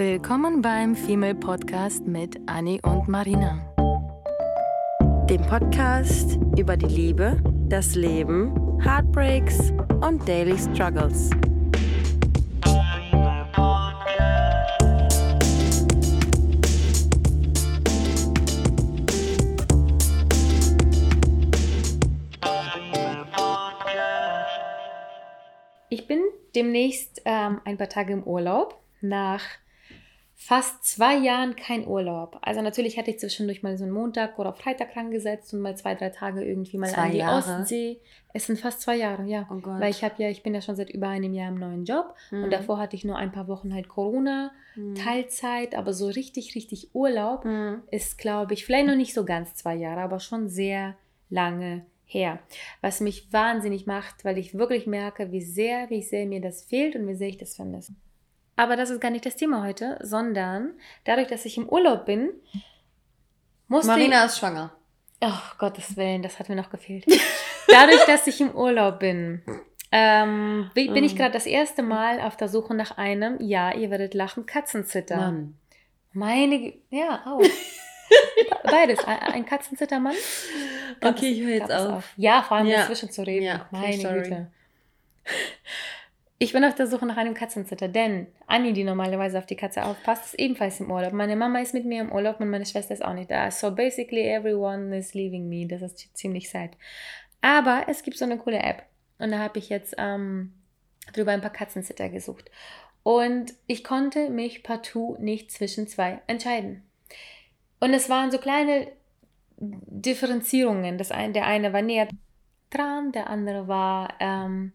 Willkommen beim Female Podcast mit Annie und Marina. Dem Podcast über die Liebe, das Leben, Heartbreaks und Daily Struggles. Ich bin demnächst ähm, ein paar Tage im Urlaub nach fast zwei Jahren kein Urlaub. Also natürlich hatte ich zwischendurch mal so einen Montag oder Freitag rangesetzt und mal zwei, drei Tage irgendwie mal Zwei an die Jahre? Ostsee. Es sind fast zwei Jahre, ja. Oh Gott. Weil ich habe ja, ich bin ja schon seit über einem Jahr im neuen Job Mhm. und davor hatte ich nur ein paar Wochen halt Corona, Mhm. Teilzeit, aber so richtig, richtig Urlaub Mhm. ist, glaube ich, vielleicht noch nicht so ganz zwei Jahre, aber schon sehr lange her. Was mich wahnsinnig macht, weil ich wirklich merke, wie sehr, wie sehr mir das fehlt und wie sehr ich das vermisse. Aber das ist gar nicht das Thema heute, sondern dadurch, dass ich im Urlaub bin, musste Marina ist schwanger. Oh, Gottes Willen, das hat mir noch gefehlt. dadurch, dass ich im Urlaub bin, ähm, bin bin ich gerade das erste Mal auf der Suche nach einem, ja, ihr werdet lachen, Katzenzitter. Mann. Meine, Gü- ja, auch. Beides, ein, Katzenzittermann. Gab Okay, ich höre jetzt auf. auch. Ja, vor allem Ja. dazwischen zu reden. Ja, okay, Meine sorry. Güte. Ich bin auf der Suche nach einem Katzenzitter, denn Anni, die normalerweise auf die Katze aufpasst, ist ebenfalls im Urlaub. Meine Mama ist mit mir im Urlaub und meine Schwester ist auch nicht da. So basically everyone is leaving me. Das ist ziemlich sad. Aber es gibt so eine coole App. Und da habe ich jetzt ähm, drüber ein paar Katzenzitter gesucht. Und ich konnte mich partout nicht zwischen zwei entscheiden. Und es waren so kleine Differenzierungen. Das ein, der eine war näher dran, der andere war ähm,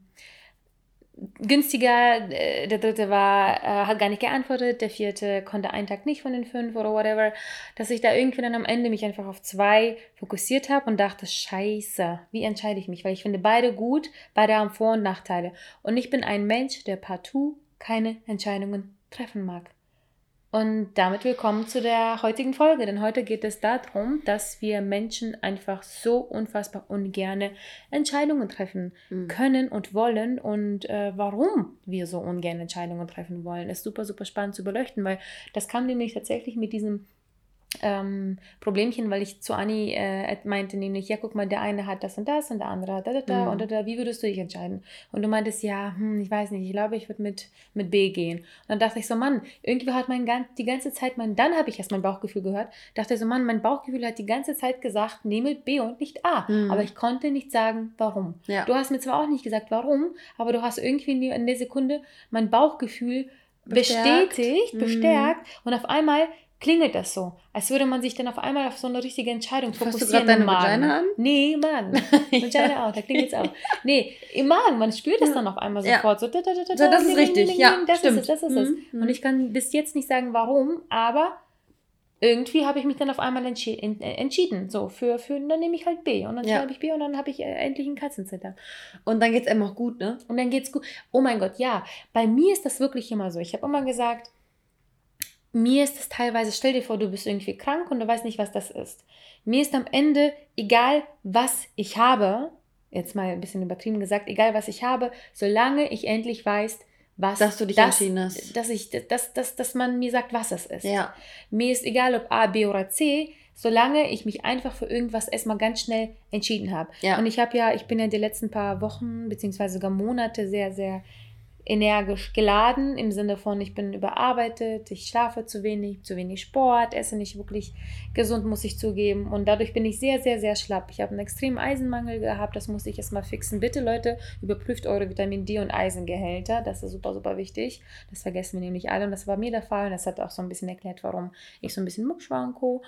günstiger, äh, der dritte war, äh, hat gar nicht geantwortet, der vierte konnte einen Tag nicht von den fünf oder whatever, dass ich da irgendwie dann am Ende mich einfach auf zwei fokussiert habe und dachte, scheiße, wie entscheide ich mich? Weil ich finde beide gut, beide haben Vor- und Nachteile. Und ich bin ein Mensch, der partout keine Entscheidungen treffen mag. Und damit willkommen zu der heutigen Folge, denn heute geht es darum, dass wir Menschen einfach so unfassbar ungerne Entscheidungen treffen Mhm. können und wollen und äh, warum wir so ungern Entscheidungen treffen wollen, ist super, super spannend zu beleuchten, weil das kam nämlich tatsächlich mit diesem ähm, Problemchen, weil ich zu Anni äh, meinte nämlich, ja guck mal, der eine hat das und das und der andere hat da, da, da Mhm. und da, da, wie würdest du dich entscheiden? Und du meintest, ja, hm, ich weiß nicht, ich glaube, ich würde mit, mit B gehen. Und dann dachte ich so, Mann, irgendwie hat mein gan die ganze Zeit mein, dann habe ich erst mein Bauchgefühl gehört, dachte so, Mann, mein Bauchgefühl hat die ganze Zeit gesagt, nehme B und nicht A. Mhm. Aber ich konnte nicht sagen, warum. Ja. Du hast mir zwar auch nicht gesagt, warum, aber du hast irgendwie in der- in der Sekunde mein Bauchgefühl Bestärkt. bestätigt, Mhm. bestärkt und auf einmal klingelt das so, als würde man sich dann auf einmal auf so eine richtige Entscheidung Fasst du fokussieren. grad im deine Magen. Vagina an? Nee, im Magen. Vagina auch, da klingelt es auch. Nee, im Magen, man spürt das dann auf einmal sofort. So, da, da, da, da, So, das ist richtig. Ja, das stimmt. ist es, das ist es. Mhm. Und ich kann bis jetzt nicht sagen, warum, aber irgendwie habe ich mich dann auf einmal entschi en- äh, entschieden. So, für, für, dann nehme ich halt B und dann Ja. schreibe ich B und dann habe ich äh, endlich einen Katzenzitter. Und dann geht's einem auch gut, ne? Und dann geht's gut. Oh mein Gott, ja. Bei mir ist das wirklich immer so. Ich habe immer gesagt, mir ist es teilweise, stell dir vor, du bist irgendwie krank und du weißt nicht, was das ist. Mir ist am Ende, egal was ich habe, jetzt mal ein bisschen übertrieben gesagt, egal was ich habe, solange ich endlich weiß, was Dass du dich das, entschieden hast. Dass, ich, dass, dass, dass man mir sagt, was es ist. Ja. Mir ist egal, ob A, B oder C, solange ich mich einfach für irgendwas erstmal ganz schnell entschieden habe. Ja. Und ich habe ja, ich bin ja die letzten paar Wochen beziehungsweise sogar Monate sehr, sehr energisch geladen im Sinne von, ich bin überarbeitet, ich schlafe zu wenig, zu wenig Sport, esse nicht wirklich gesund, muss ich zugeben. Und dadurch bin ich sehr, sehr, sehr schlapp. Ich habe einen extremen Eisenmangel gehabt, das muss ich erstmal fixen. Bitte Leute, überprüft eure Vitamin D und Eisengehälter, das ist super, super wichtig. Das vergessen wir nämlich alle und das war mir der Fall und das hat auch so ein bisschen erklärt, warum ich so ein bisschen Mucks war und Co.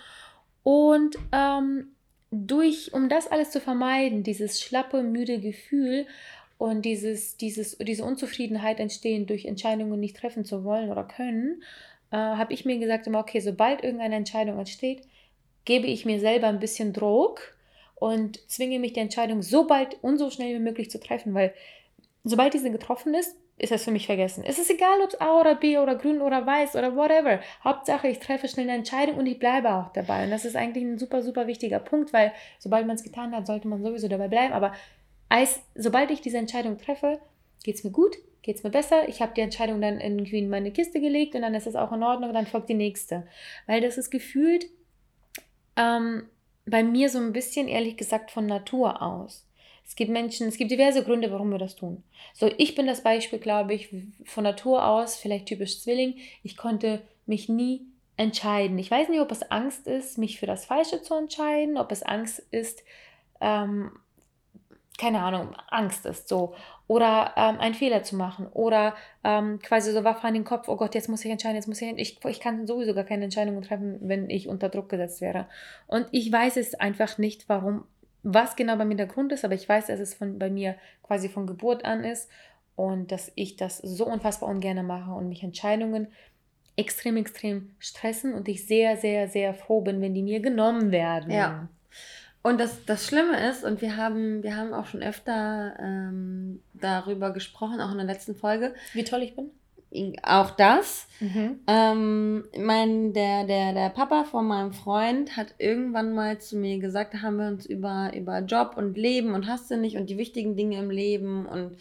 Und ähm, durch, um das alles zu vermeiden, dieses schlappe, müde Gefühl und dieses, dieses, diese Unzufriedenheit entstehen durch Entscheidungen nicht treffen zu wollen oder können, äh, habe ich mir gesagt, immer, okay, sobald irgendeine Entscheidung entsteht, gebe ich mir selber ein bisschen Druck und zwinge mich die Entscheidung so bald und so schnell wie möglich zu treffen, weil sobald diese getroffen ist, ist das für mich vergessen. Es ist egal, ob es A oder B oder grün oder weiß oder whatever. Hauptsache, ich treffe schnell eine Entscheidung und ich bleibe auch dabei. Und das ist eigentlich ein super, super wichtiger Punkt, weil sobald man es getan hat, sollte man sowieso dabei bleiben. Aber als, sobald ich diese Entscheidung treffe, geht es mir gut, geht es mir besser. Ich habe die Entscheidung dann irgendwie in meine Kiste gelegt und dann ist es auch in Ordnung, dann folgt die nächste. Weil das ist gefühlt ähm, bei mir so ein bisschen, ehrlich gesagt, von Natur aus. Es gibt Menschen, es gibt diverse Gründe, warum wir das tun. So, ich bin das Beispiel, glaube ich, von Natur aus, vielleicht typisch Zwilling. Ich konnte mich nie entscheiden. Ich weiß nicht, ob es Angst ist, mich für das Falsche zu entscheiden, ob es Angst ist, ähm, keine Ahnung, Angst ist so. Oder ähm, einen Fehler zu machen. Oder ähm, quasi so Waffe an den Kopf, oh Gott, jetzt muss ich entscheiden, jetzt muss ich ich, ich kann sowieso gar keine Entscheidungen treffen, wenn ich unter Druck gesetzt wäre. Und ich weiß es einfach nicht, warum, was genau bei mir der Grund ist, aber ich weiß, dass es von, bei mir quasi von Geburt an ist und dass ich das so unfassbar ungern mache und mich Entscheidungen extrem, extrem stressen und ich sehr, sehr, sehr froh bin, wenn die mir genommen werden. Ja. Und das, das Schlimme ist, und wir haben, wir haben auch schon öfter ähm, darüber gesprochen, auch in der letzten Folge. Wie toll ich bin? Auch das. Mhm. Ähm, mein, der, der, der Papa von meinem Freund hat irgendwann mal zu mir gesagt, da haben wir uns über, über Job und Leben und hast du nicht und die wichtigen Dinge im Leben und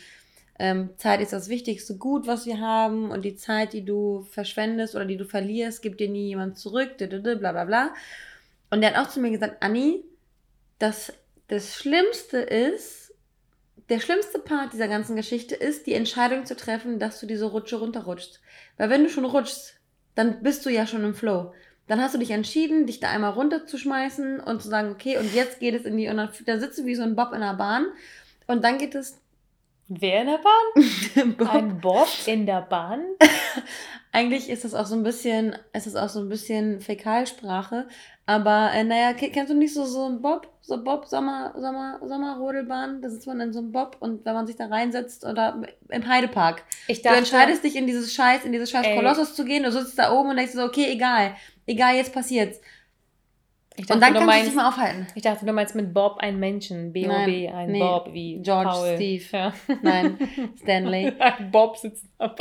ähm, Zeit ist das wichtigste Gut, was wir haben und die Zeit, die du verschwendest oder die du verlierst, gibt dir nie jemand zurück, bla bla bla. Und der hat auch zu mir gesagt, Anni, das, das Schlimmste ist, der schlimmste Part dieser ganzen Geschichte ist, die Entscheidung zu treffen, dass du diese Rutsche runterrutschst. Weil wenn du schon rutschst, dann bist du ja schon im Flow. Dann hast du dich entschieden, dich da einmal runterzuschmeißen und zu sagen, okay, und jetzt geht es in die, und dann, da sitzt du wie so ein Bob in der Bahn. Und dann geht es Wer in der Bahn? Bob. Ein Bob in der Bahn? Eigentlich ist das auch so ein bisschen, ist auch so ein bisschen Fäkalsprache. Aber äh, naja, kennst du nicht so, so einen Bob? So Bob, Sommer, Sommer, Sommerrodelbahn? Da sitzt man in so einem Bob und wenn man sich da reinsetzt oder im Heidepark. Ich dachte, du entscheidest dich in dieses Scheiß, in dieses Scheiß Kolossus zu gehen, du sitzt da oben und denkst so, okay, egal. Egal, jetzt passier's. Dachte, und dann kannst meinst, du dich mal aufhalten. Ich dachte, du meinst mit Bob ein Menschen. B-O-B, ein nee, Bob wie George, Paul. Steve. Ja. Nein, Stanley. Bob sitzt da.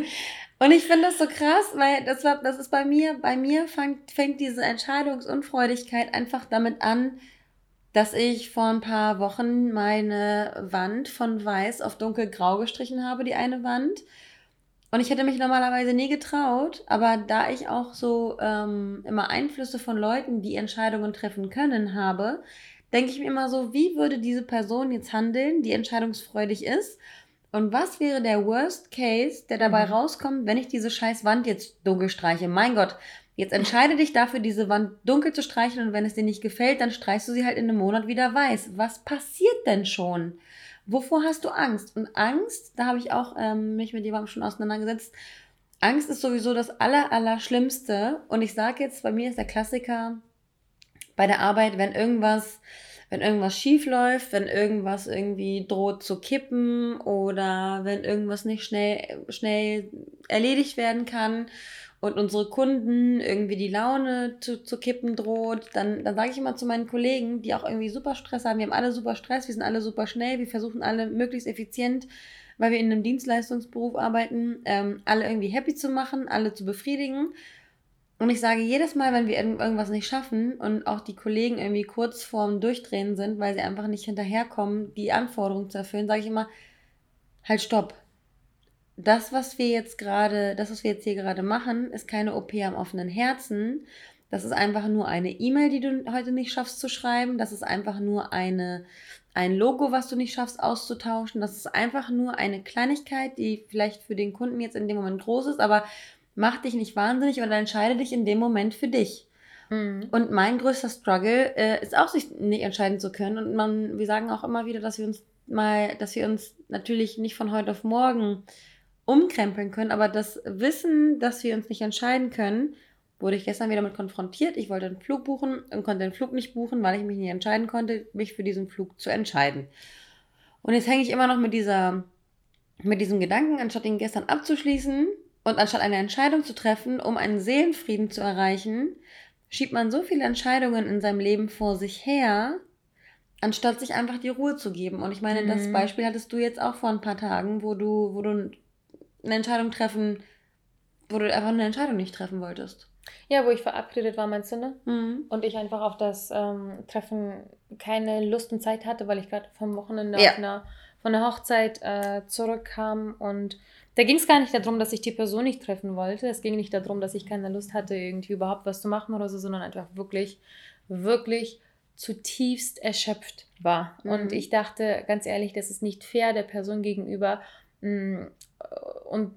und ich finde das so krass, weil das, war, das ist bei mir, bei mir fängt, fängt diese Entscheidungsunfreudigkeit einfach damit an, dass ich vor ein paar Wochen meine Wand von weiß auf dunkelgrau gestrichen habe, die eine Wand. Und ich hätte mich normalerweise nie getraut, aber da ich auch so ähm, immer Einflüsse von Leuten, die Entscheidungen treffen können, habe, denke ich mir immer so, wie würde diese Person jetzt handeln, die entscheidungsfreudig ist? Und was wäre der Worst Case, der dabei mhm. rauskommt, wenn ich diese scheiß Wand jetzt dunkel streiche? Mein Gott, jetzt entscheide dich dafür, diese Wand dunkel zu streichen und wenn es dir nicht gefällt, dann streichst du sie halt in einem Monat wieder weiß. Was passiert denn schon? Wovor hast du Angst? Und Angst, da habe ich auch ähm, mich mit jemandem schon auseinandergesetzt. Angst ist sowieso das Aller, Allerschlimmste. Und ich sage jetzt, bei mir ist der Klassiker bei der Arbeit, wenn irgendwas, wenn irgendwas schief läuft, wenn irgendwas irgendwie droht zu kippen oder wenn irgendwas nicht schnell, schnell erledigt werden kann und unsere Kunden irgendwie die Laune zu, zu kippen droht, dann, dann sage ich immer zu meinen Kollegen, die auch irgendwie super Stress haben, wir haben alle super Stress, wir sind alle super schnell, wir versuchen alle möglichst effizient, weil wir in einem Dienstleistungsberuf arbeiten, ähm, alle irgendwie happy zu machen, alle zu befriedigen. Und ich sage jedes Mal, wenn wir irgendwas nicht schaffen und auch die Kollegen irgendwie kurz vorm Durchdrehen sind, weil sie einfach nicht hinterherkommen, die Anforderungen zu erfüllen, sage ich immer, halt stopp das, was wir jetzt gerade, das, was wir jetzt hier gerade machen, ist keine OP am offenen Herzen. Das ist einfach nur eine E-Mail, die du heute nicht schaffst zu schreiben. Das ist einfach nur eine, ein Logo, was du nicht schaffst auszutauschen. Das ist einfach nur eine Kleinigkeit, die vielleicht für den Kunden jetzt in dem Moment groß ist, aber mach dich nicht wahnsinnig oder entscheide dich in dem Moment für dich. Mhm. Und mein größter Struggle äh, ist auch, sich nicht entscheiden zu können. Und man, wir sagen auch immer wieder, dass wir uns mal, dass wir uns natürlich nicht von heute auf morgen umkrempeln können. Aber das Wissen, dass wir uns nicht entscheiden können, wurde ich gestern wieder mit konfrontiert. Ich wollte einen Flug buchen und konnte den Flug nicht buchen, weil ich mich nicht entscheiden konnte, mich für diesen Flug zu entscheiden. Und jetzt hänge ich immer noch mit dieser, mit diesem Gedanken, anstatt ihn gestern abzuschließen und anstatt eine Entscheidung zu treffen, um einen Seelenfrieden zu erreichen, schiebt man so viele Entscheidungen in seinem Leben vor sich her, anstatt sich einfach die Ruhe zu geben. Und ich meine, mhm. das Beispiel hattest du jetzt auch vor ein paar Tagen, wo du, wo du eine Entscheidung treffen, wo du einfach eine Entscheidung nicht treffen wolltest. Ja, wo ich verabredet war, meinst du, ne? Mhm. Und ich einfach auf das ähm, Treffen keine Lust und Zeit hatte, weil ich gerade vom Wochenende ja. auf einer von der Hochzeit äh, zurückkam und da ging es gar nicht darum, dass ich die Person nicht treffen wollte. Es ging nicht darum, dass ich keine Lust hatte, irgendwie überhaupt was zu machen oder so, sondern einfach wirklich, wirklich zutiefst erschöpft war. Mhm. Und ich dachte, ganz ehrlich, das ist nicht fair der Person gegenüber. Mh, mm, und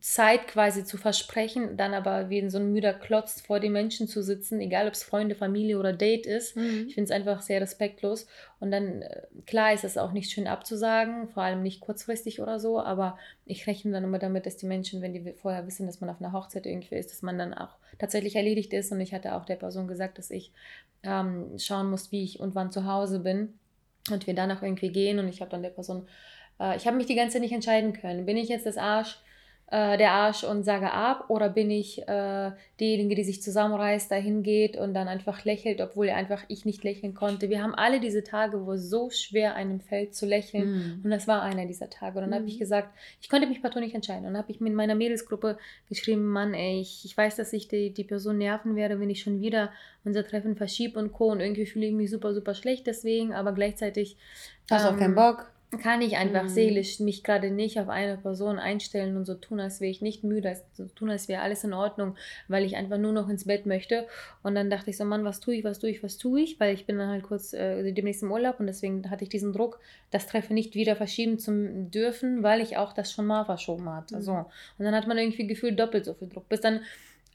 Zeit quasi zu versprechen, dann aber wie in so ein müder Klotz vor den Menschen zu sitzen, egal ob es Freunde, Familie oder Date ist. Mhm. Ich finde es einfach sehr respektlos. Und dann, äh, klar ist es auch nicht schön abzusagen, vor allem nicht kurzfristig oder so, aber ich rechne dann immer damit, dass die Menschen, wenn die vorher wissen, dass man auf einer Hochzeit irgendwie ist, dass man dann auch tatsächlich erledigt ist. Und ich hatte auch der Person gesagt, dass ich ähm, schauen muss, wie ich und wann zu Hause bin und wir danach irgendwie gehen. Und ich habe dann der Person äh, ich habe mich die ganze Zeit nicht entscheiden können. Bin ich jetzt das Arsch, äh, der Arsch und sage ab oder bin ich äh, diejenige, die sich zusammenreißt, dahin geht und dann einfach lächelt, obwohl einfach ich nicht lächeln konnte. Wir haben alle diese Tage, wo es so schwer einem fällt zu lächeln mm. und das war einer dieser Tage. Und dann mm. habe ich mhm. gesagt, ich konnte mich partout nicht entscheiden. Und dann habe ich mit meiner Mädelsgruppe geschrieben, Mann, ey, ich, ich weiß, dass ich die, die Person nerven werde, wenn ich schon wieder unser Treffen verschiebe und Co. Und irgendwie fühle ich mich super, super schlecht deswegen, aber gleichzeitig... Hast ähm, auch keinen Bock? Kann ich einfach mhm. seelisch mich gerade nicht auf eine Person einstellen und so tun, als wäre ich nicht müde, so tun, als wäre alles in Ordnung, weil ich einfach nur noch ins Bett möchte. Und dann dachte ich so, Mann, was tue ich, was tue ich, was tue ich? Weil ich bin dann halt kurz äh, demnächst im Urlaub und deswegen hatte ich diesen Druck, das Treffen nicht wieder verschieben zu dürfen, weil ich auch das schon mal verschoben hatte. Mhm. So. Und dann hat man irgendwie gefühlt doppelt so viel Druck, bis dann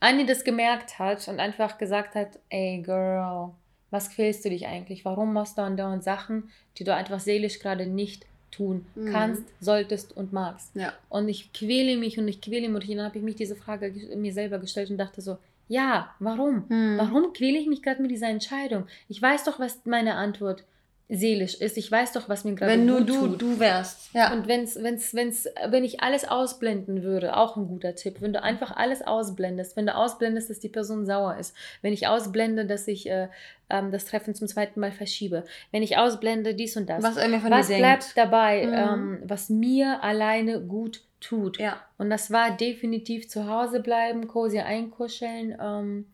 Anni das gemerkt hat und einfach gesagt hat, ey Girl, was quälst du dich eigentlich? Warum machst du andauernd Sachen, die du einfach seelisch gerade nicht tun mhm. kannst, solltest und magst? Ja. Und ich quäle mich und ich quäle mich. Und dann habe ich mich diese Frage mir selber gestellt und dachte so, ja, warum? Mhm. Warum quäle ich mich gerade mit dieser Entscheidung? Ich weiß doch, was meine Antwort ist seelisch ist. Ich weiß doch, was mir gerade Wenn nur du tut. du wärst. Ja. Und wenn's, wenn's, wenn's, wenn ich alles ausblenden würde, auch ein guter Tipp, wenn du einfach alles ausblendest, wenn du ausblendest, dass die Person sauer ist, wenn ich ausblende, dass ich äh, ähm, das Treffen zum zweiten Mal verschiebe, wenn ich ausblende dies und das, was, was bleibt dabei, mhm. ähm, was mir alleine gut tut. Ja. Und das war definitiv zu Hause bleiben, cozy einkuscheln, ähm,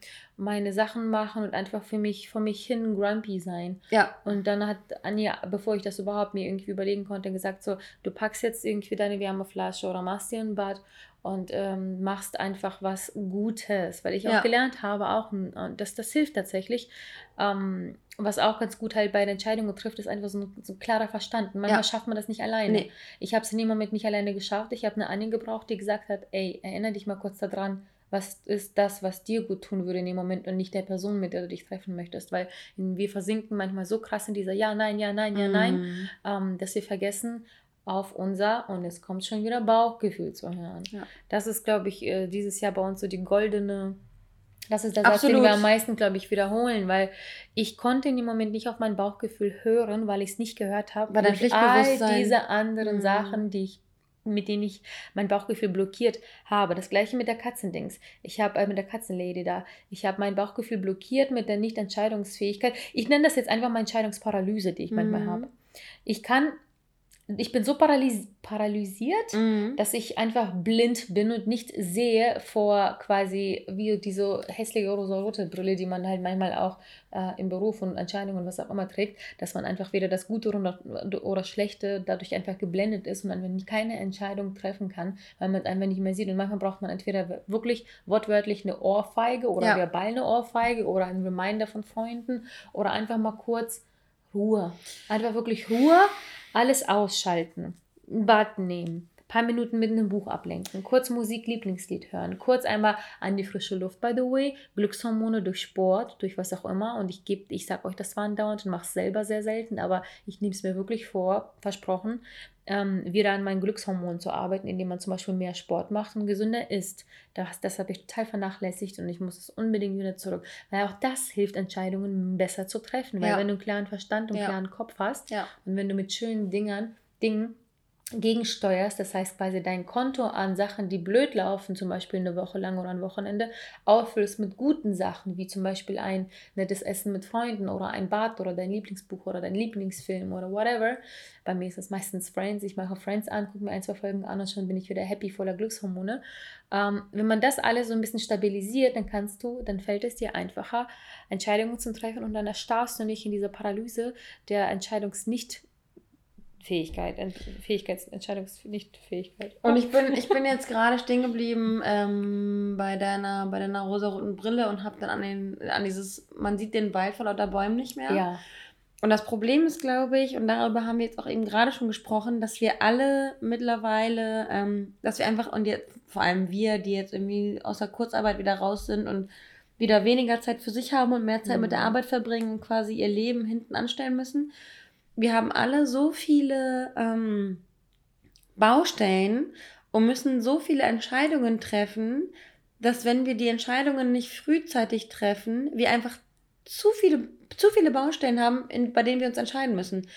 meine Sachen machen und einfach für mich, vor mich hin grumpy sein. Ja. Und dann hat Anja, bevor ich das überhaupt mir irgendwie überlegen konnte, gesagt so, du packst jetzt irgendwie deine Wärmeflasche oder machst dir ein Bad und ähm, machst einfach was Gutes, weil ich ja. auch gelernt habe, auch, und das, das hilft tatsächlich. Ähm, was auch ganz gut halt bei der Entscheidung trifft, ist einfach so ein, so ein klarer Verstand. Manchmal ja. schafft man das nicht alleine. Nee. Ich habe es in dem Moment nicht alleine geschafft. Ich habe eine Annie gebraucht, die gesagt hat, ey, erinnere dich mal kurz daran, was ist das, was dir gut tun würde in dem Moment und nicht der Person, mit der du dich treffen möchtest. Weil wir versinken manchmal so krass in dieser Ja, nein, ja, nein, ja, nein, mhm. ähm, dass wir vergessen, auf unser, und es kommt schon wieder Bauchgefühl zu hören. Ja. Das ist, glaube ich, äh, dieses Jahr bei uns so die goldene, das ist der Satz, den wir am meisten, glaube ich, wiederholen, weil ich konnte in dem Moment nicht auf mein Bauchgefühl hören, weil ich es nicht gehört habe. Weil durch all diese anderen mhm. Sachen, die ich mit denen ich mein Bauchgefühl blockiert habe. Das gleiche mit der Katzendings. Ich habe äh, mit der Katzenlady da. Ich habe mein Bauchgefühl blockiert mit der Nicht-Entscheidungsfähigkeit. Ich nenne das jetzt einfach meine Entscheidungsparalyse, die ich manchmal mhm. habe. Ich kann ich bin so paralys paralysiert, mhm. dass ich einfach blind bin und nicht sehe vor quasi wie diese hässliche rosa-rote Brille, die man halt manchmal auch äh, im Beruf und Entscheidungen und was auch immer trägt, dass man einfach weder das Gute oder, Schlechte dadurch einfach geblendet ist und man keine Entscheidung treffen kann, weil man es einfach nicht mehr sieht. Und manchmal braucht man entweder wirklich wortwörtlich eine Ohrfeige oder ja. verbal eine Ohrfeige oder ein Reminder von Freunden oder einfach mal kurz Ruhe. Einfach wirklich Ruhe alles ausschalten, ein Bad nehmen, ein paar Minuten mit einem Buch ablenken, kurz Musik, Lieblingslied hören, kurz einmal an die frische Luft, by the way, Glückshormone durch Sport, durch was auch immer. Und ich gebe, ich sage euch das war andauernd und mache es selber sehr selten, aber ich nehme es mir wirklich vor, versprochen, ähm, wieder an meinen Glückshormonen zu arbeiten, indem man zum Beispiel mehr Sport macht und gesünder isst. Das, das habe ich total vernachlässigt und ich muss es unbedingt wieder zurück. Weil auch das hilft, Entscheidungen besser zu treffen. Weil ja. wenn du einen klaren Verstand und einen ja. klaren Kopf hast ja. und wenn du mit schönen Dingern, Dingen gegensteuerst, das heißt quasi dein Konto an Sachen, die blöd laufen, zum Beispiel eine Woche lang oder ein Wochenende, auffüllst mit guten Sachen, wie zum Beispiel ein nettes Essen mit Freunden oder ein Bad oder dein Lieblingsbuch oder dein Lieblingsfilm oder whatever. Bei mir ist das meistens Friends. Ich mache Friends an, gucke mir ein, zwei Folgen an und schon bin ich wieder happy, voller Glückshormone. Ähm, wenn man das alles so ein bisschen stabilisiert, dann kannst du, dann fällt es dir einfacher, Entscheidungen zu treffen und dann erstarrst du nicht in dieser Paralyse der Entscheidungsnicht Fähigkeit, Ent Fähigkeits Entscheidungs nicht Fähigkeit. Und ich bin, ich bin jetzt gerade stehen geblieben ähm, bei deiner, bei deiner rosaroten Brille und habe dann an den, an dieses, man sieht den Wald vor lauter Bäumen nicht mehr. Ja. Und das Problem ist, glaube ich, und darüber haben wir jetzt auch eben gerade schon gesprochen, dass wir alle mittlerweile, ähm, dass wir einfach, und jetzt, vor allem wir, die jetzt irgendwie aus der Kurzarbeit wieder raus sind und wieder weniger Zeit für sich haben und mehr Zeit Mhm. mit der Arbeit verbringen und quasi ihr Leben hinten anstellen müssen. Wir haben alle so viele ähm, Baustellen und müssen so viele Entscheidungen treffen, dass wenn wir die Entscheidungen nicht frühzeitig treffen, wir einfach zu viele, zu viele Baustellen haben, in, bei denen wir uns entscheiden müssen.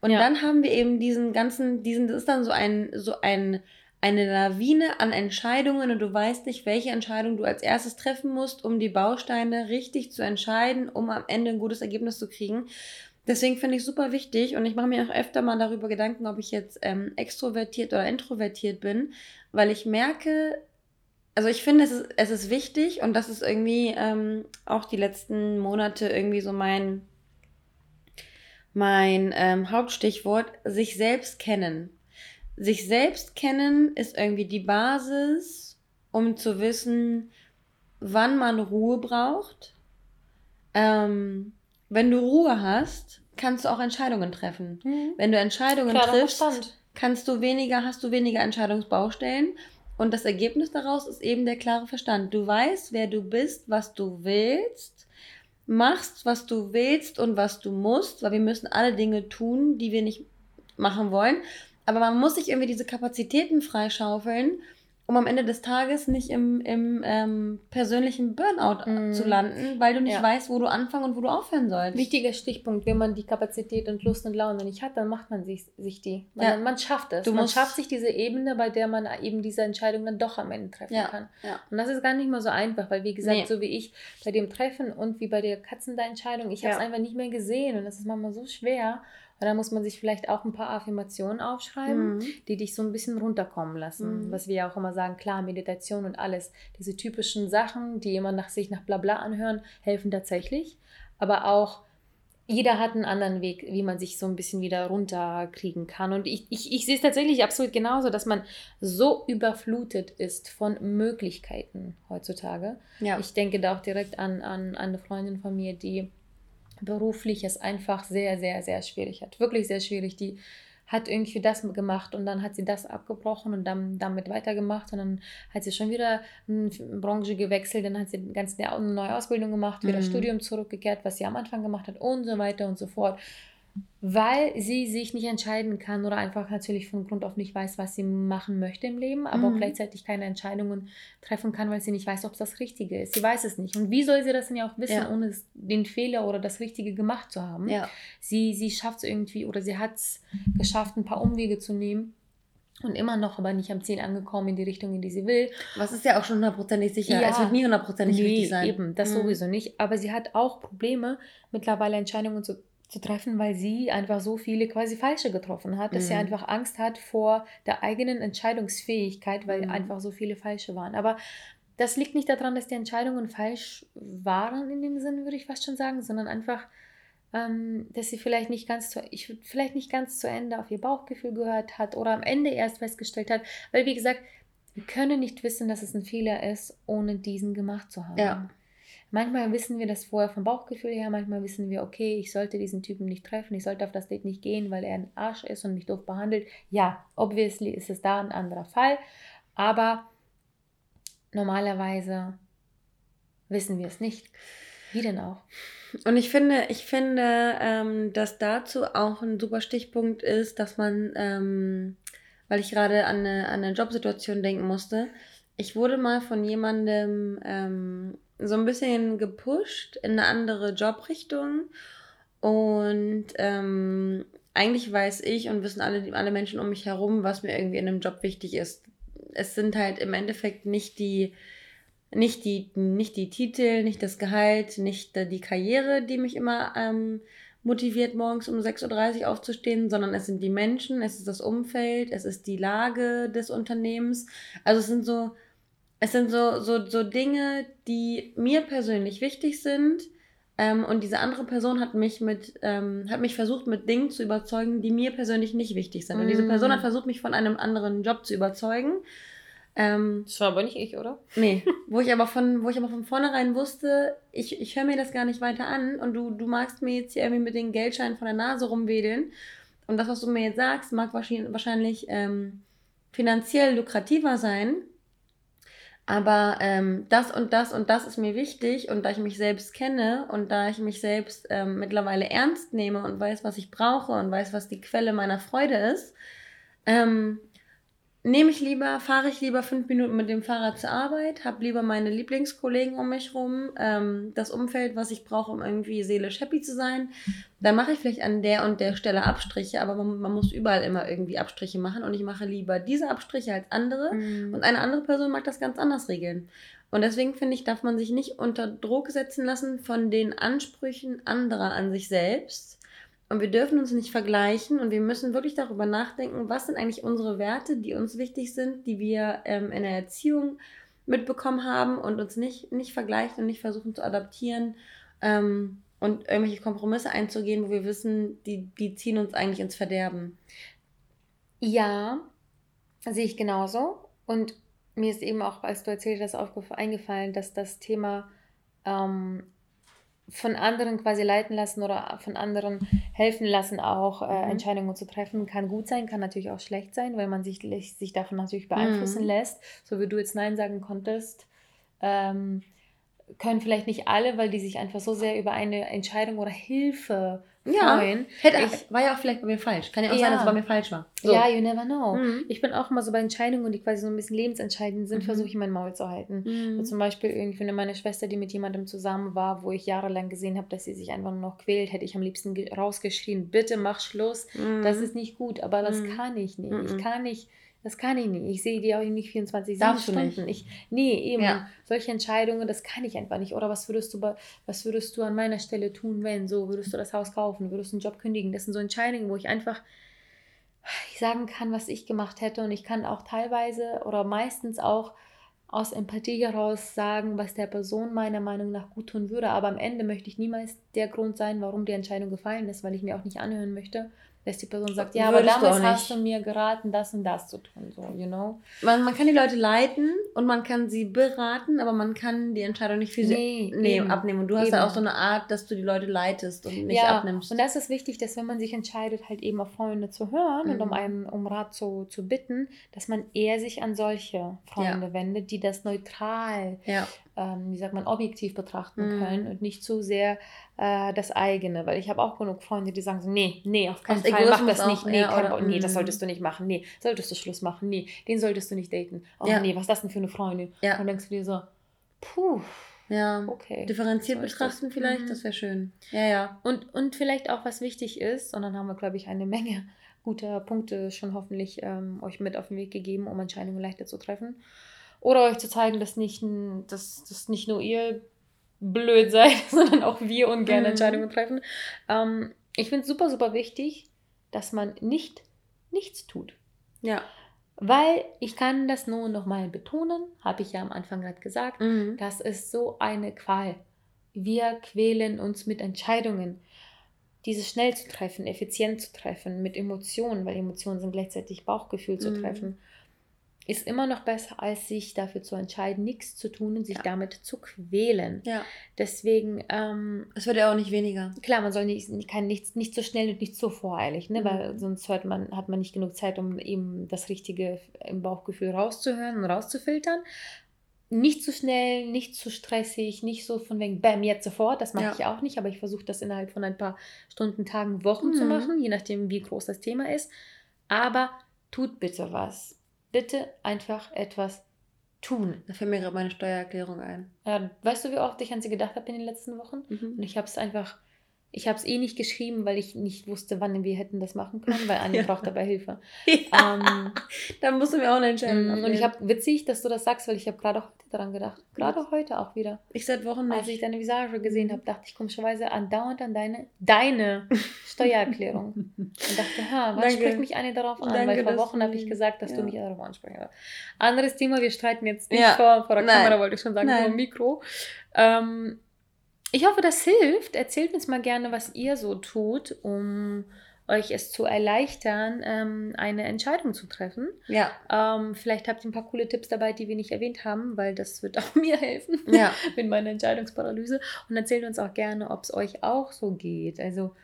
Und Ja. dann haben wir eben diesen ganzen, diesen, das ist dann so ein, so ein, eine Lawine an Entscheidungen und du weißt nicht, welche Entscheidung du als erstes treffen musst, um die Bausteine richtig zu entscheiden, um am Ende ein gutes Ergebnis zu kriegen. Deswegen finde ich super wichtig und ich mache mir auch öfter mal darüber Gedanken, ob ich jetzt ähm, extrovertiert oder introvertiert bin, weil ich merke, also ich finde, es ist, es ist wichtig und das ist irgendwie ähm, auch die letzten Monate irgendwie so mein, mein ähm, Hauptstichwort, sich selbst kennen. Sich selbst kennen ist irgendwie die Basis, um zu wissen, wann man Ruhe braucht. Ähm, wenn du Ruhe hast, kannst du auch Entscheidungen treffen. Wenn du Entscheidungen Klarer triffst, kannst du weniger, hast du weniger Entscheidungsbaustellen. Und das Ergebnis daraus ist eben der klare Verstand. Du weißt, wer du bist, was du willst, machst, was du willst und was du musst, weil wir müssen alle Dinge tun, die wir nicht machen wollen. Aber man muss sich irgendwie diese Kapazitäten freischaufeln, um am Ende des Tages nicht im, im ähm, persönlichen Burnout Mhm. zu landen, weil du nicht Ja. weißt, wo du anfangen und wo du aufhören sollst. Wichtiger Stichpunkt, wenn man die Kapazität und Lust und Laune nicht hat, dann macht man sich, sich die. Man, Ja. man schafft es. Du man schafft sich diese Ebene, bei der man eben diese Entscheidung dann doch am Ende treffen Ja, kann. ja. Und das ist gar nicht mal so einfach, weil wie gesagt, Nee. so wie ich bei dem Treffen und wie bei der Katzender-Entscheidung, ich habe es einfach nicht mehr gesehen und das ist manchmal so schwer. Und da muss man sich vielleicht auch ein paar Affirmationen aufschreiben, Mhm. die dich so ein bisschen runterkommen lassen. Mhm. Was wir ja auch immer sagen, klar, Meditation und alles. Diese typischen Sachen, die immer nach sich nach Blabla anhören, helfen tatsächlich. Aber auch jeder hat einen anderen Weg, wie man sich so ein bisschen wieder runterkriegen kann. Und ich, ich, ich sehe es tatsächlich absolut genauso, dass man so überflutet ist von Möglichkeiten heutzutage. Ja. Ich denke da auch direkt an, an, an eine Freundin von mir, die beruflich es einfach sehr, sehr, sehr schwierig hat. Wirklich sehr schwierig. Die hat irgendwie das gemacht und dann hat sie das abgebrochen und dann damit weitergemacht und dann hat sie schon wieder eine Branche gewechselt, dann hat sie ganz eine neue Ausbildung gemacht, wieder Mhm. Studium zurückgekehrt, was sie am Anfang gemacht hat und so weiter und so fort. Weil sie sich nicht entscheiden kann oder einfach natürlich von Grund auf nicht weiß, was sie machen möchte im Leben, aber auch Mhm. gleichzeitig keine Entscheidungen treffen kann, weil sie nicht weiß, ob es das Richtige ist. Sie weiß es nicht. Und wie soll sie das denn ja auch wissen, Ja. ohne den Fehler oder das Richtige gemacht zu haben? ja. Sie, sie schafft es irgendwie oder sie hat es geschafft, ein paar Umwege zu nehmen und immer noch aber nicht am Ziel angekommen in die Richtung, in die sie will. Was ist ja auch schon hundertprozentig sicher. Ja. Es wird nie hundertprozentig richtig sein. eben, das Mhm. sowieso nicht. Aber sie hat auch Probleme, mittlerweile Entscheidungen zu, zu treffen, weil sie einfach so viele quasi falsche getroffen hat, dass sie Mhm. einfach Angst hat vor der eigenen Entscheidungsfähigkeit, weil Mhm. einfach so viele falsche waren. Aber das liegt nicht daran, dass die Entscheidungen falsch waren in dem Sinn, würde ich fast schon sagen, sondern einfach, ähm, dass sie vielleicht nicht ganz zu, ich vielleicht nicht ganz zu Ende auf ihr Bauchgefühl gehört hat oder am Ende erst festgestellt hat, weil wie gesagt, wir können nicht wissen, dass es ein Fehler ist, ohne diesen gemacht zu haben. Ja. Manchmal wissen wir das vorher vom Bauchgefühl her, manchmal wissen wir, okay, ich sollte diesen Typen nicht treffen, ich sollte auf das Date nicht gehen, weil er ein Arsch ist und mich doof behandelt. Ja, obviously ist es da ein anderer Fall, aber normalerweise wissen wir es nicht. Wie denn auch? Und ich finde, ich finde, ähm, dass dazu auch ein super Stichpunkt ist, dass man, ähm, weil ich gerade an eine, an eine Jobsituation denken musste, ich wurde mal von jemandem ähm, so ein bisschen gepusht in eine andere Jobrichtung und ähm, eigentlich weiß ich und wissen alle, alle Menschen um mich herum, was mir irgendwie in einem Job wichtig ist. Es sind halt im Endeffekt nicht die, nicht die, nicht die Titel, nicht das Gehalt, nicht die Karriere, die mich immer ähm, motiviert, morgens um 6.30 Uhr aufzustehen, sondern es sind die Menschen, es ist das Umfeld, es ist die Lage des Unternehmens. Also es sind so, es sind so, so, so Dinge, die mir persönlich wichtig sind, Ähm, und diese andere Person hat mich mit, ähm, hat mich versucht, mit Dingen zu überzeugen, die mir persönlich nicht wichtig sind. Und diese Person hat Mm. versucht, mich von einem anderen Job zu überzeugen. Ähm, Das war aber nicht ich, oder? nee, wo ich aber von, wo ich aber von vornherein wusste, ich, ich höre mir das gar nicht weiter an und du, du magst mir jetzt hier irgendwie mit den Geldscheinen von der Nase rumwedeln. Und das, was du mir jetzt sagst, mag wahrscheinlich, wahrscheinlich ähm, finanziell lukrativer sein. Aber ähm, das und das und das ist mir wichtig und da ich mich selbst kenne und da ich mich selbst ähm, mittlerweile ernst nehme und weiß, was ich brauche und weiß, was die Quelle meiner Freude ist, ähm, nehme ich lieber, fahre ich lieber fünf Minuten mit dem Fahrrad zur Arbeit, habe lieber meine Lieblingskollegen um mich rum, ähm, das Umfeld, was ich brauche, um irgendwie seelisch happy zu sein. Dann mache ich vielleicht an der und der Stelle Abstriche, aber man, man muss überall immer irgendwie Abstriche machen und ich mache lieber diese Abstriche als andere. Und eine andere Person mag das ganz anders regeln. Und deswegen finde ich, darf man sich nicht unter Druck setzen lassen von den Ansprüchen anderer an sich selbst. Und wir dürfen uns nicht vergleichen und wir müssen wirklich darüber nachdenken, was sind eigentlich unsere Werte, die uns wichtig sind, die wir ähm, in der Erziehung mitbekommen haben und uns nicht, nicht vergleichen und nicht versuchen zu adaptieren ähm, und irgendwelche Kompromisse einzugehen, wo wir wissen, die, die ziehen uns eigentlich ins Verderben. Ja, sehe ich genauso. Und mir ist eben auch, als du erzählt hast, eingefallen, dass das Thema ähm, von anderen quasi leiten lassen oder von anderen helfen lassen, auch äh, Mhm. Entscheidungen zu treffen, kann gut sein, kann natürlich auch schlecht sein, weil man sich, sich davon natürlich beeinflussen Mhm. lässt. So wie du jetzt Nein sagen konntest, ähm, können vielleicht nicht alle, weil die sich einfach so sehr über eine Entscheidung oder Hilfe Ja, freuen. Hätte, Ich- war ja auch vielleicht bei mir falsch. Kann ja auch Ja. sein, dass es bei mir falsch war. So. Ja, you never know. Mhm. Ich bin auch immer so bei Entscheidungen, die quasi so ein bisschen lebensentscheidend sind, Mhm. versuche ich mein Maul zu halten. Mhm. Zum Beispiel irgendwie meine Schwester, die mit jemandem zusammen war, wo ich jahrelang gesehen habe, dass sie sich einfach nur noch quält, hätte ich am liebsten ge- rausgeschrien, bitte mach Schluss, Mhm. das ist nicht gut, aber das Mhm. kann ich nicht. Mhm. Ich kann nicht, das kann ich nicht. Ich sehe die auch nicht 24 Darfst Stunden. Ich, nee, eben. Ja. Solche Entscheidungen, das kann ich einfach nicht. Oder was würdest du bei, was würdest du an meiner Stelle tun, wenn so, würdest du das Haus kaufen, würdest du einen Job kündigen? Das sind so Entscheidungen, wo ich einfach ich sagen kann, was ich gemacht hätte und ich kann auch teilweise oder meistens auch aus Empathie heraus sagen, was der Person meiner Meinung nach gut tun würde. Aber am Ende möchte ich niemals der Grund sein, warum die Entscheidung gefallen ist, weil ich mir auch nicht anhören möchte, dass die Person sagt, ja, aber du damals hast du mir geraten, das und das zu tun, so, you know? Man, man kann die Leute leiten und man kann sie beraten, aber man kann die Entscheidung nicht für sie Nee, eben. abnehmen. Und du hast Eben. ja auch so eine Art, dass du die Leute leitest und nicht ja, abnimmst. und das ist wichtig, dass wenn man sich entscheidet, halt eben auf Freunde zu hören und um Mhm. einen um Rat zu, zu bitten, dass man eher sich an solche Freunde wendet, die das neutral ja. Ähm, wie sagt man, objektiv betrachten Mhm. können und nicht zu sehr äh, das eigene. Weil ich habe auch genug Freunde, die sagen so, nee, nee, auf keinen Aus Fall, mach das nicht, nee, kein oder- nee, das Mhm. solltest du nicht machen, nee, solltest du Schluss machen, nee, den solltest du nicht daten. Oh Ja. nee, was ist das denn für eine Freundin? Ja. Und dann denkst du dir so, puh, ja. okay. Differenziert So betrachten das. vielleicht, Mhm. das wäre schön. Ja, ja. Und, und vielleicht auch, was wichtig ist, und dann haben wir, glaube ich, eine Menge guter Punkte schon hoffentlich ähm, euch mit auf den Weg gegeben, um Entscheidungen leichter zu treffen. Oder euch zu zeigen, dass nicht, dass, dass nicht nur ihr blöd seid, sondern auch wir ungern Mhm. Entscheidungen treffen. Ähm, ich finde es super, super wichtig, dass man nicht nichts tut. Ja. Weil ich kann das nur nochmal betonen, habe ich ja am Anfang gerade gesagt, Mhm. das ist so eine Qual. Wir quälen uns mit Entscheidungen. Diese schnell zu treffen, effizient zu treffen, mit Emotionen, weil Emotionen sind gleichzeitig Bauchgefühl zu Mhm. Ist immer noch besser, als sich dafür zu entscheiden, nichts zu tun und sich Ja. damit zu quälen. Ja. Deswegen, ähm, Es wird ja auch nicht weniger. klar, man soll nicht, kann nicht, nicht so schnell und nicht so voreilig, ne? Mhm. weil sonst hört man, hat man nicht genug Zeit, um eben das Richtige im Bauchgefühl rauszuhören und rauszufiltern. Nicht zu schnell, nicht zu stressig, nicht so von wegen, bam, jetzt sofort, das mache Ja. ich auch nicht, aber ich versuche das innerhalb von ein paar Stunden, Tagen, Wochen zu Mhm. machen, je nachdem, wie groß das Thema ist. Aber tut bitte was. Bitte einfach etwas tun. Da fällt mir gerade meine Steuererklärung ein. Ja, weißt du, wie oft ich an sie gedacht habe in den letzten Wochen? Und Mhm. ich habe es einfach, ich habe es eh nicht geschrieben, weil ich nicht wusste, wann wir hätten das machen können, weil Anni Ja. braucht dabei Hilfe. Ja, Ähm, da musst du mir auch eine Entscheidung mm, und ich habe, witzig, dass du das sagst, weil ich habe gerade heute daran gedacht. Gerade heute auch wieder. Ich seit Wochen Als ich nicht. deine Visage gesehen habe, dachte ich komischerweise andauernd an deine, deine Steuererklärung. Und dachte, ha, was spricht mich Anni darauf an? Danke, weil vor Wochen habe ich gesagt, dass ja. du mich darauf ansprechen sollst. Anderes Thema, wir streiten jetzt nicht vor, vor der Nein. Kamera, wollte ich schon sagen, Nein. vor dem Mikro. Ähm, Ich hoffe, das hilft. Erzählt uns mal gerne, was ihr so tut, um euch es zu erleichtern, ähm, eine Entscheidung zu treffen. Ja. Ähm, vielleicht habt ihr ein paar coole Tipps dabei, die wir nicht erwähnt haben, weil das wird auch mir helfen Ja. mit meiner Entscheidungsparalyse. Und erzählt uns auch gerne, ob es euch auch so geht. Also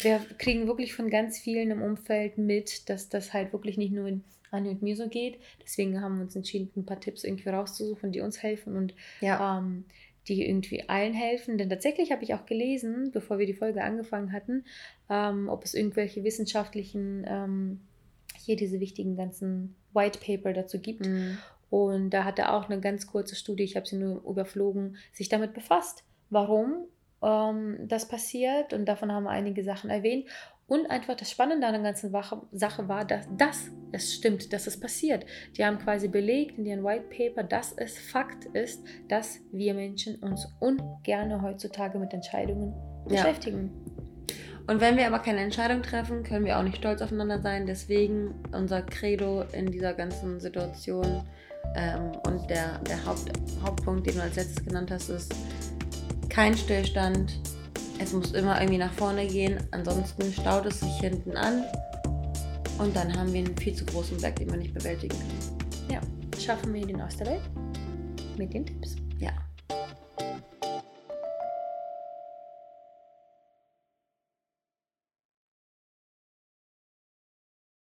wir kriegen wirklich von ganz vielen im Umfeld mit, dass das halt wirklich nicht nur in Anni und mir so geht. Deswegen haben wir uns entschieden, ein paar Tipps irgendwie rauszusuchen, die uns helfen und Ja. ähm, die irgendwie allen helfen. Denn tatsächlich habe ich auch gelesen, bevor wir die Folge angefangen hatten, ähm, ob es irgendwelche wissenschaftlichen, ähm, hier diese wichtigen ganzen White Paper dazu gibt. Mhm. Und da hat er auch eine ganz kurze Studie, ich habe sie nur überflogen, sich damit befasst, warum ähm, das passiert. Und davon haben wir einige Sachen erwähnt. Und einfach das Spannende an der ganzen Sache war, dass das, es stimmt, dass es passiert. Die haben quasi belegt in ihren White Paper, dass es Fakt ist, dass wir Menschen uns ungerne heutzutage mit Entscheidungen Ja. beschäftigen. Und wenn wir aber keine Entscheidung treffen, können wir auch nicht stolz aufeinander sein. Deswegen unser Credo in dieser ganzen Situation ähm, und der, der Haupt, Hauptpunkt, den du als letztes genannt hast, ist kein Stillstand. Es muss immer irgendwie nach vorne gehen, ansonsten staut es sich hinten an und dann haben wir einen viel zu großen Berg, den wir nicht bewältigen können. Ja, schaffen wir den aus der Welt mit den Tipps. Ja.